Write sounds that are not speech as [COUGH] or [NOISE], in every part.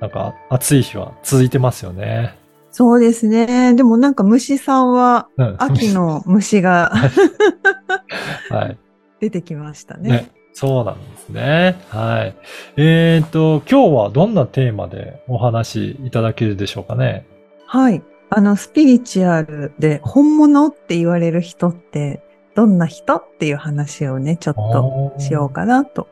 なんか暑い日は続いてますよね。そうですねでもなんか虫さんはうん。秋の虫が [LAUGHS] はい。出てきましたねね。そうなんですね。はい。えっ、と、今日はどんなテーマでお話しいただけるでしょうかね？はいあのスピリチュアルで本物って言われる人ってどんな人っていう話をねちょっとしようかなと、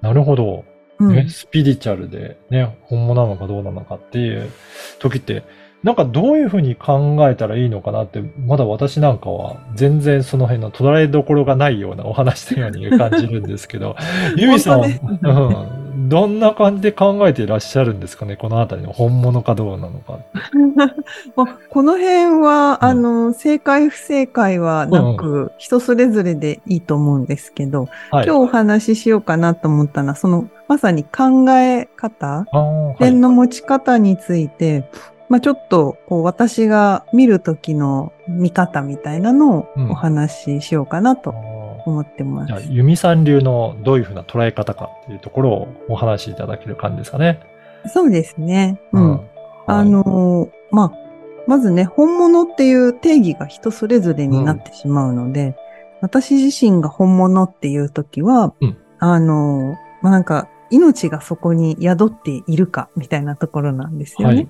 なるほど。うん。ね、スピリチュアルでね、本物なのかどうなのかっていう時って、なんかどういうふうに考えたらいいのかなって、まだ私なんかは全然その辺の捉えどころがないようなお話のように感じるんですけど、[LAUGHS] ユミさんうん、どんな感じで考えていらっしゃるんですかね、このあたりの本物かどうなのか。[LAUGHS] まあ、この辺は、うん。あの、正解不正解はなく、人それぞれでいいと思うんですけど、はい。今日お話ししようかなと思ったのは、その、まさに考え方、はい。点の持ち方について、まあちょっと、こう、私が見るときの見方みたいなのをうん。お話ししようかなあとー思ってます。じゃあ、ユミさん流のどういうふうな捉え方かっていうところをお話しいただける感じですかね。そうですね。うん。あはいのーまあ、まずね、本物っていう定義が人それぞれになってしまうので、私自身が本物っていうときは、うんあのーまあ、なんか、命がそこに宿っているかみたいなところなんですよね。はい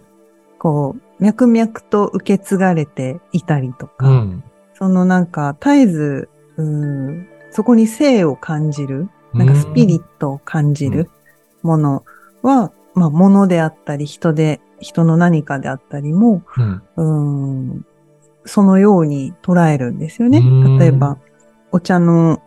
こう、脈々と受け継がれていたりとか、うん。そのなんか、絶えず、うーんそこに生を感じる、なんかスピリットを感じるものは、まあ、物であったり、人で、人の何かであったりも、うん。うーん、そのように捉えるんですよねうん。例えば、お茶の、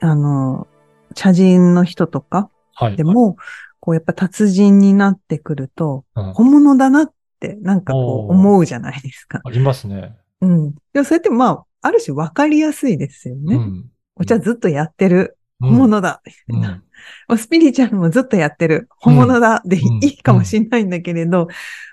あの、茶人の人とかはい。でも、こうやっぱ達人になってくると、うん本物だなってなんかこう思うじゃないですか。ありますね。うん。でもそれってまあ、ある種分かりやすいですよね。うん。お茶ずっとやってる、うん本物だ。うん [LAUGHS] まあスピリチュアルもずっとやってる、本物だでいうんいかもしれないんだけれど、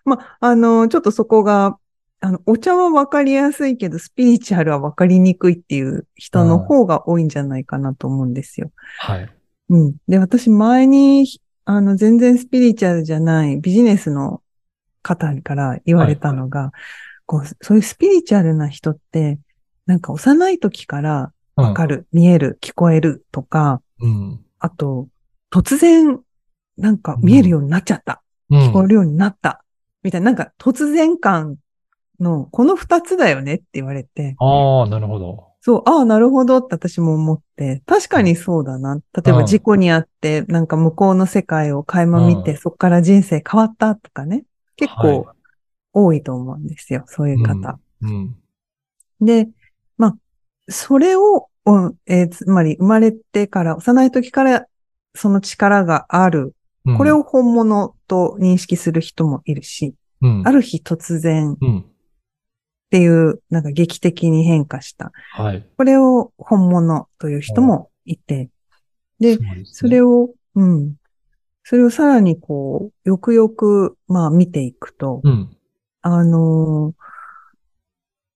まあ、あの、ちょっとそこが、あの、お茶はわかりやすいけど、スピリチュアルはわかりにくいっていう人の方が多いんじゃないかなと思うんですよ。はい。うん。で、私前に、あの、全然スピリチュアルじゃないビジネスの方から言われたのが、こう、そういうスピリチュアルな人って、なんか幼い時からわかる、見える、聞こえるとか、うん。あと、突然、なんか見えるようになっちゃった。うん。聞こえるようになった。みたいな、なんか突然感の、この二つだよねって言われて、ああ、なるほど。そう、ああ、なるほどって私も思って、確かにそうだな。例えうんば事故にあって、なんか向こうの世界を垣間見て、うんそこから人生変わったとかね。結構は多いと思うんですよ、そういう方。うん。で、まあ、それを、うんえーつまり生まれてから、幼い時からその力がある。うんこれ、を本物と認識する人もいるし、うん。ある日突然っうん。ていう、なんか劇的に変化した。はい。これを本物という人もいて、で、そそれを、うん。それをさらにこう、よくよく、まあ見ていくと、うん。あのー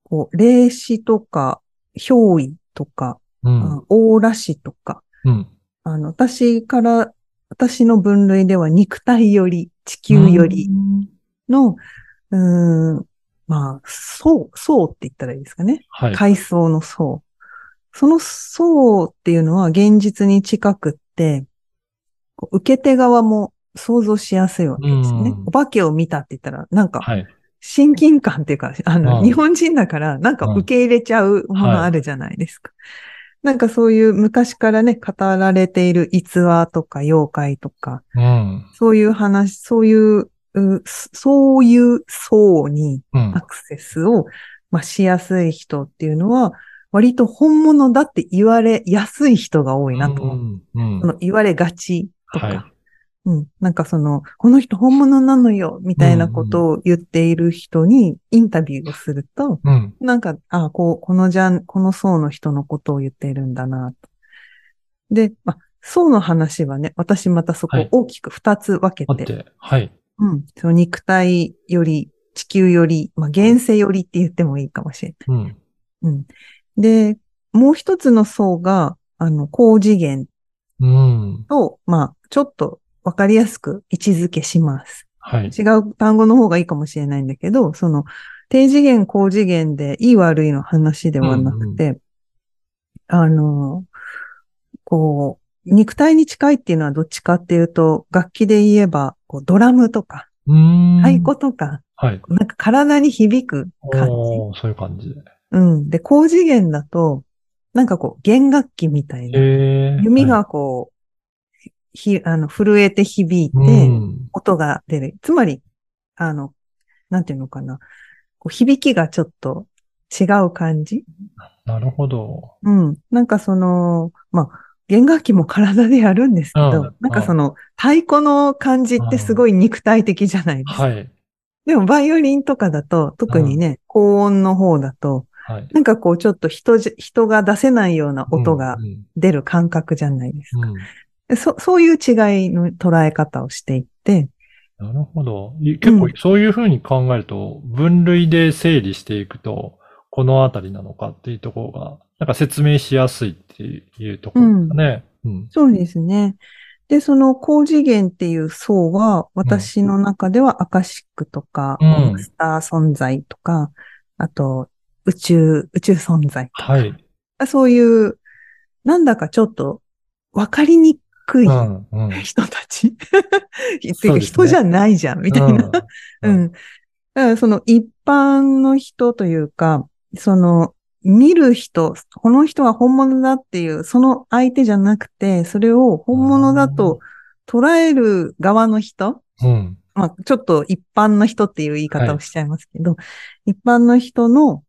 こう、霊視とか、憑依とか、うん。オーラ視とか、うん。あの、私から、私の分類では肉体より、地球よりの、うーん、まあ、層、層って言ったらいいですかね。はい。階層の層。その層っていうのは現実に近くって、受け手側も想像しやすいわけですねう。んお化けを見たって言ったら、なんかはい。親近感っていうか、あの、うん日本人だから、なんか受け入れちゃうものあるじゃないですか。なんかそういう昔からね、語られている逸話とか妖怪とか、うん。そういう話、そういう、うそういう層にうんア。クセスを、まあ、しやすい人っていうのは、割と本物だって言われやすい人が多いなと思う。うん。うんその言われがちとか、はいうん。なんかその、この人本物なのよ、みたいなことを言っている人にインタビューをすると、うん。なんか、あこう、このジャン、この層の人のことを言っているんだな、と。で、まあ、層の話はね、私またそこはい大きく二つ分け、てて、はい。うん。その肉体より、地球より、まあ、現世よりって言ってもいいかもしれうん。ない。うん。で、もう一つの層が、あの、高次元うん。と、まあ、ちょっとわかりやすく位置づけします。はい。違う単語の方がいいかもしれないんだけど、その、低次元、高次元で、いい悪いの話ではなくて、あの、こう、肉体に近いっていうのはどっちかっていうと、楽器で言えば、こうドラムとか、うーん。太鼓とか、はい。なんか体に響く感じ。そういう感じで。うん。で、高次元だと、なんかこう、弦楽器みたいな。弓がこう、ひ、あの、震えて響いて、うん。音が出る。つまり、あの、なんていうのかな。こう響きがちょっと違う感じなるほど。うん。なんかその、まあ、弦楽器も体でやるんですけど、うんなんかその、太鼓の感じってすごい肉体的じゃないですか。はい。でも、バイオリンとかだと、特にね、高音の方だと、はい。なんかこう、ちょっと人じ、人が出せないような音がうん出る感覚じゃないですか。うんうんでそそういう違いの捉え方をしていって、なるほど。い結構うんそういうふうに考えると、分類で整理していくと、このあたりなのかっていうところが、なんか説明しやすいっていうところですかね。うん。そうですね。で、その高次元っていう層は、私の中ではアカシックとか、うんマスター存在とか、あと宇宙、宇宙存在とか、はい。そういう、なんだかちょっとわかりにくい。人たち。[LAUGHS] っていうか人じゃないじゃん、みたいな。ううんん。だからその一般の人というか、その見る人、この人は本物だっていう、その相手じゃなくて、それを本物だと捉える側の人、うん。まあちょっと一般の人っていう言い方をしちゃいますけど、一般の人の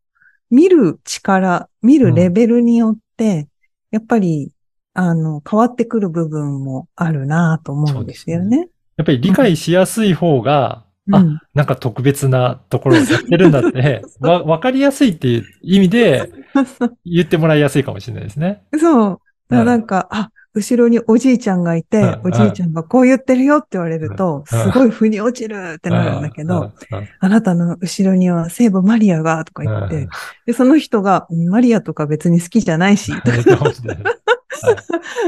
見る力、見るレベルによって、やっぱり、あの、変わってくる部分もあるなと思うんですよね。やっぱり理解しやすい方が、あうん。なんか特別なところをやってるんだって、[LAUGHS] わ、わかりやすいっていう意味で [LAUGHS] 言ってもらいやすいかもしれないですね。そう。なんか、あ、後ろにおじいちゃんがいて、うんおじいちゃんがこう言ってるよって言われると、うん。すごい腑に落ちるってなるんだけど、あなたの後ろには聖母マリアが、とか言っうん。て、で、その人が、うんマリアとか別に好きじゃないし、[LAUGHS]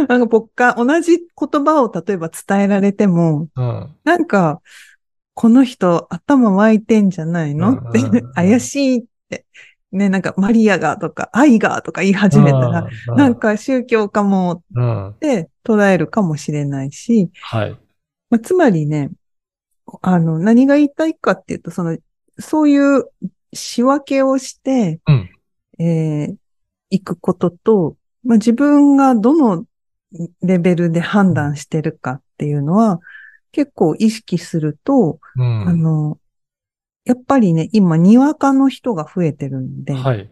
なんか僕が同じ言葉を例えば伝えられても、うん。なんか、この人頭湧いてんじゃないの？うんってうんうん、怪しいって。ね、なんかマリアがとか愛がとか言い始めたら、うん、なんか宗教かもうん。って捉えるかもしれないし、はい。まあ、つまりね、あの、何が言いたいかっていうと、その、そういう仕分けをして、うんえー行くことと、まあ、自分がどのレベルで判断してるかっていうのは、結構意識すると、うん。あの、やっぱりね、今、にわかの人が増えてるんで、はい。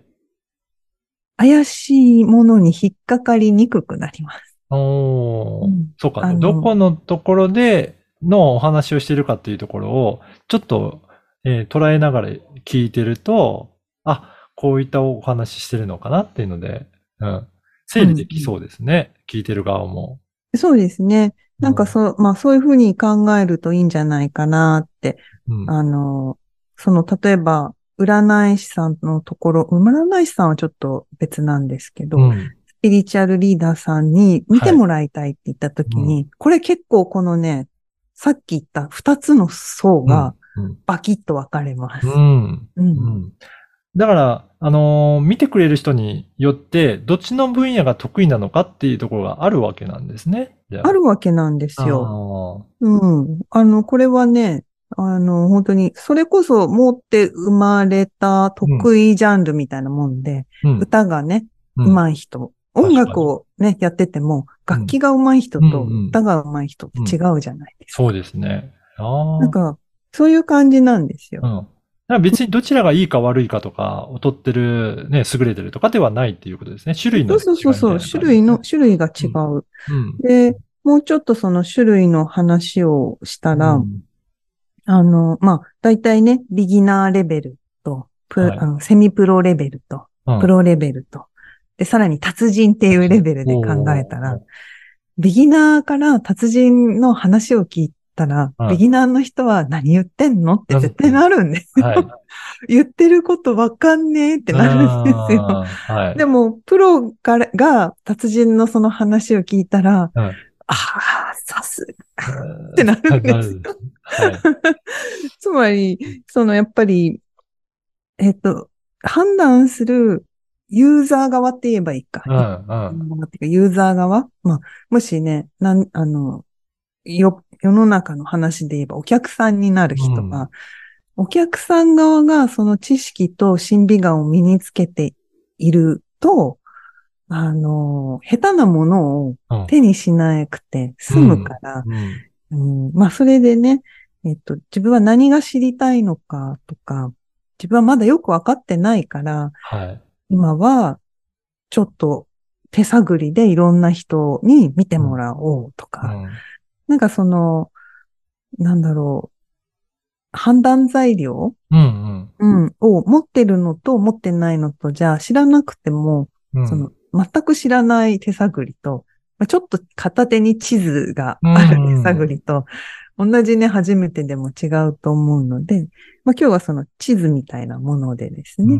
怪しいものに引っかかりにくくなります。おーうんそうか。どこのところでのお話をしてるかっていうところを、ちょっと、えー捉えながら聞いてると、あ、こういったお話してるのかなっていうので、うん。整理できそうですね。聞いてる側も。そうですね。なんかそう、まあそういうふうに考えるといいんじゃないかなってうん。あの、その、例えば、占い師さんのところ、占い師さんはちょっと別なんですけど、うん。スピリチュアルリーダーさんに見てもらいたいって言ったときに、これ結構このね、さっき言った二つの層がうん。バキッと分かれます。うん。う。うんん。だから、あのー見てくれる人によって、どっちの分野が得意なのかっていうところがあるわけなんですね。あるわけなんですよ。よ。うん。あの、これはね、あの、本当に、それこそ持って生まれた得意ジャンルみたいなもんで、うん。歌がね、うん上手い人。音楽をね、やってても、楽器が上手い人とうんうん歌が上手い人って違うじゃないですか。そうですね。なんか、そういう感じなんですよ。ら別にどちらがいいか悪いかとか、劣ってる、ね、優れてるとかではないっていうことですね。種類のそうそうそうそう、種類の、種類が違う。うん。で、もうちょっとその種類の話をしたら、うん。あの、まあ、大体ね、ビギナーレベルと、プはい。あのセミプロレベルと、うん。プロレベルと、で、さらに達人っていうレベルで考えたら、ビギナーから達人の話を聞いたら、はいビギナーの人は何言ってんのって絶対なるんですよ。はい。[LAUGHS] 言ってることわかんねえってなるんですよ。はい。でも、プロからが達人のその話を聞いたら、うんああ、さすが。ってなるんですよはい。[LAUGHS] つまり、そのやっぱり、えっと、判断するユーザー側って言えばいいか。うんうん。っていうかユーザー側まあ、もしね、なん、あの、よ、世の中の話で言えばお客さんになる人は、うん。お客さん側がその知識と審美眼を身につけていると、あの、下手なものをうん。手にしなくて済むから、うん。うん。まあ、それでね、えっと、自分は何が知りたいのかとか、自分はまだよくわかってないから、はい。今は、ちょっと手探りでいろんな人に見てもらおうとか、うんなんかその、なんだろう、判断材料、うんうん、を持ってるのと持ってないのと、じゃあ知らなくても、うん。その、全く知らない手探りと、まあちょっと片手に地図がある手探りと、同じね、初めてでも違うと思うので、まあ今日はその地図みたいなものでですね、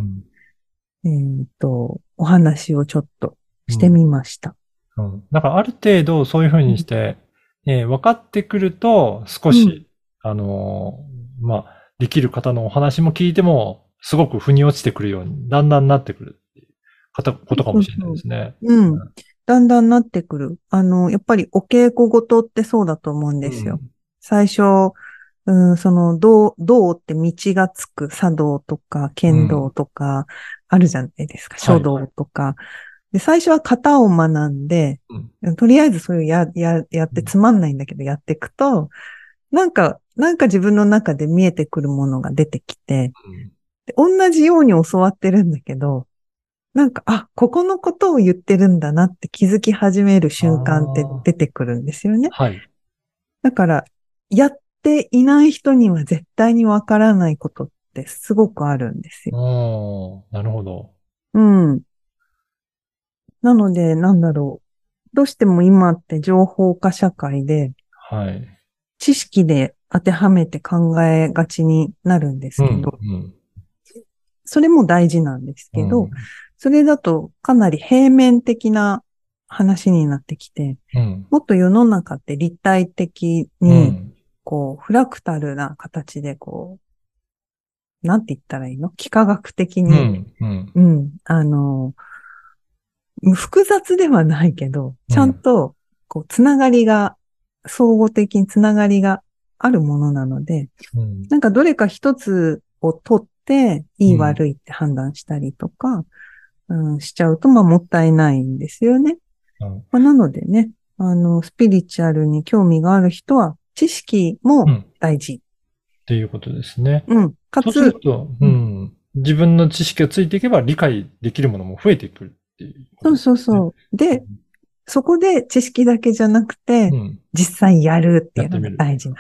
うん。えっ、と、お話をちょっとしてみました。うん。だからある程度そういうふうにして、えー分かってくると少し、あのーまあ、できる方のお話も聞いても、すごく腑に落ちてくるように、だんだんなってくるっていう方ことかもしれないですね。うん。だんだんなってくる。あの、やっぱりお稽古ごとってそうだと思うんですよ。最初、うん、その、道、道って道がつく茶道とか剣道とかあるじゃないですか。はい書道とか。で、最初は型を学んで、とりあえずそういうや、や、やってつまんないんだけどやっていくと、なんか、なんか自分の中で見えてくるものが出てきて、うんで同じように教わってるんだけど、なんか、あ、ここのことを言ってるんだなって気づき始める瞬間って出てくるんですよね。はい。だから、やっていない人には絶対にわからないことってすごくあるんですよ。おーなるほど。うん。なので、なんだろう。どうしても今って情報化社会で、はい。知識で当てはめて考えがちになるんですけど、うんそれも大事なんですけど、うん。それだとかなり平面的な話になってきて、うん。もっと世の中って立体的うに、ん。こう、フラクタルな形で、こう、なんて言ったらいいの？幾何学的うに、んうん。うん、あの、複雑ではないけど、ちゃんと、こう、つながりが、相互的につながりがあるものなので、うんなんかどれか一つを取って、いいうん悪いって判断したりとか、うん、しちゃうと、まあ、もったいないんですよね。うんまあ、なのでね、あの、スピリチュアルに興味がある人は、知識もうん大事。っていうことですね。うん。かそうするつ、と、うん、自分の知識がついていけば理解できるものも増えてくるっていうこそう。そうそう。で、そこで知識だけじゃなくて、うん実際やるっていうのが大事な。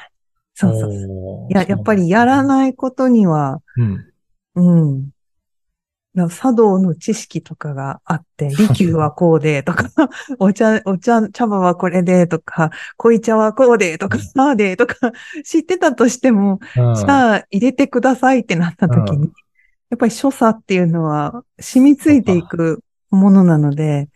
そうそうそう。や、やっぱりやらい。ないことには、うん。うん。茶道の知識とかがあって、利休はこうでとか、[LAUGHS] お茶、お茶、茶葉はこれでとか、濃茶はこうでとか、ああでとか、知ってたとしても、うんじゃあ入れてくださいってなった時に、うんやっぱり所作っていうのは染みついていくものなので、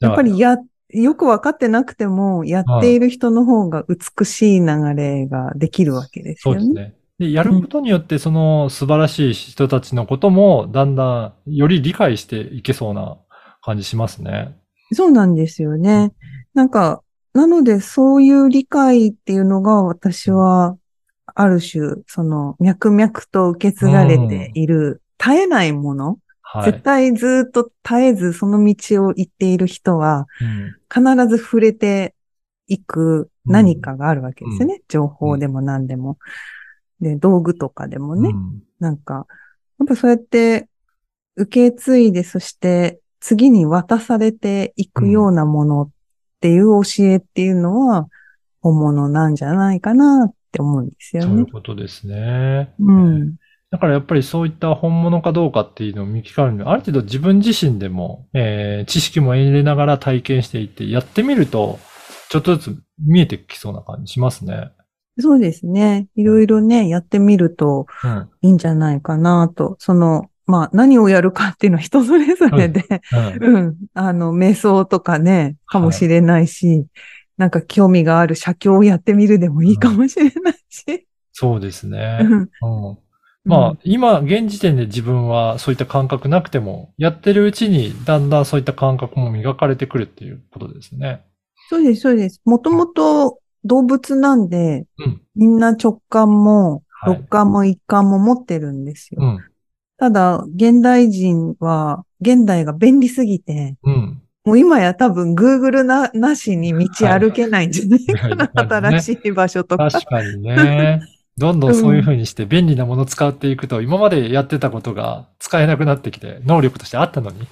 やっぱりや、よくわかってなくても、やっている人の方が美しい流れができるわけですよね。そうですね。で、やることによって、その素晴らしい人たちのことも、だんだんより理解していけそうな感じしますね。そうなんですよね。なんか、なのでそういう理解っていうのが私は、ある種、その脈々と受け継がれている、絶えないもの、はい。絶対ずっと絶えずその道を行っている人は、うん必ず触れていく何かがあるわけですよね。情報でも何でも。で、道具とかでもね。うんなんか、やっぱそうやって受け継いで、そして次に渡されていくようなものっていう教えっていうのは本物なんじゃないかなって思うんですよね。そういう。ことですね。うん。だからやっぱりそういった本物かどうかっていうのを見極めるには、ある程度自分自身でも、えー知識も入れながら体験していって、やってみると、ちょっとずつ見えてきそうな感じしますね。そうですね。いろいろね、やってみるとうん。いいんじゃないかなと。その、まあ何をやるかっていうのは [LAUGHS] 人それぞれで、うん。うん。あの、瞑想とかね、かもしれないし、なんか興味がある写経をやってみるでもいいかもしれないし。そうですね。うんうん。まあ、今、現時点で自分はそういった感覚なくても、やってるうちにだんだんそういった感覚も磨かれてくるっていうことですね。そうです、そうです。もともと動物なんで、うん。みんな直感も、はい六感も一感も持ってるんですよ。うん。ただ、現代人は、現代が便利すぎて、うん。もう今や多分 Google な、なしに道歩けないんじゃないかな、はい新しい場所とか。確かにね。どんどんそういう風にして便利なものを使っていくと、今までやってたことが使えなくなってきて、能力としてあったのに、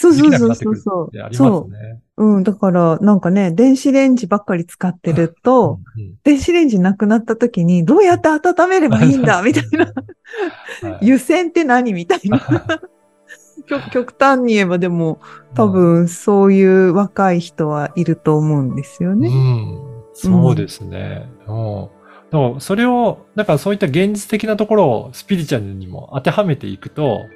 そうそうそうそうそうてあ。りそますね。う。うん。だから、なんかね、電子レンジばっかり使ってると、うん電子レンジなくなった時に、どうやって温めればいいんだ [LAUGHS] みたいな。。はい湯煎って何？みたいな。[LAUGHS] 極極端に言えばでも、多分そういう若い人はいると思うんですよね。うん。そうですね。うん。だからそれを、だからそういった現実的なところをスピリチュアルにも当てはめていくと、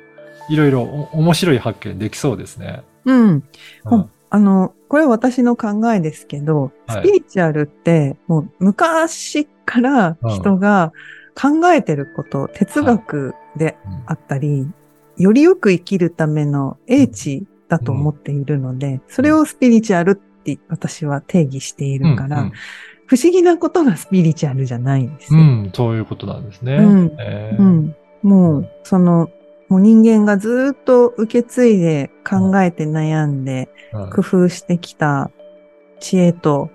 いろいろお面白い発見できそうですね。うん。うん。ほあの、これは私の考えですけど、はい。スピリチュアルって、もう昔から人が考えてること、哲学であったり、よりよく生きるための英知だと思っているので、それをスピリチュアルって私は定義しているから、うん不思議なことがスピリチュアルじゃないんですよ。うん、うんそういうことなんですね。うんえーうん。もう、その、もう人間がずっと受け継いで考えて悩んでうん工夫してきた知恵と、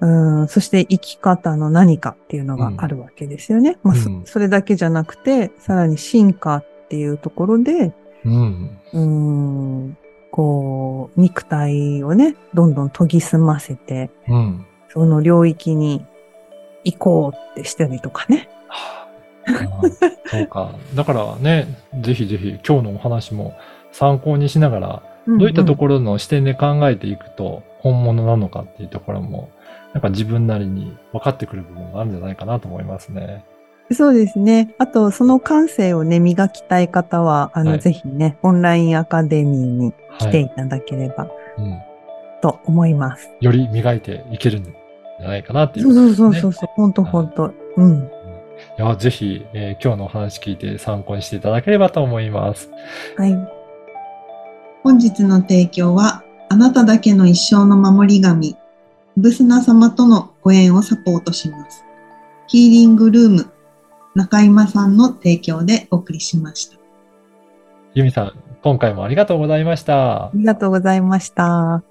うん、そして生き方の何かっていうのがあるわけですよね。まあそうんそれだけじゃなくて、さらに進化っていうところで、うん。うん、こう、肉体をね、どんどん研ぎ澄ませて、うん。その領域に行こうってしたりとかね。はあうんそうか。だからね、[LAUGHS] ぜひぜひ今日のお話も参考にしながら、どういったところの視点で考えていくと本物なのかっていうところも、なんか自分なりに分かってくる部分があるんじゃないかなと思いますね。そうですね。あと、その感性をね、磨きたい方は、あの、はいぜひね、オンラインアカデミーに来はい。ていただければうん。と思います。より磨いていけるんじゃないかなっていうね。そうそうそう、ほんとほんと。うん。いや、ぜひ、えー今日のお話聞いて参考にしていただければと思います。はい。本日の提供は、あなただけの一生の守り神、ブスナ様とのご縁をサポートします。ヒーリングルーム、中今さんの提供でお送りしました。ユミさん、今回もありがとうございましたあ。りがとうございました。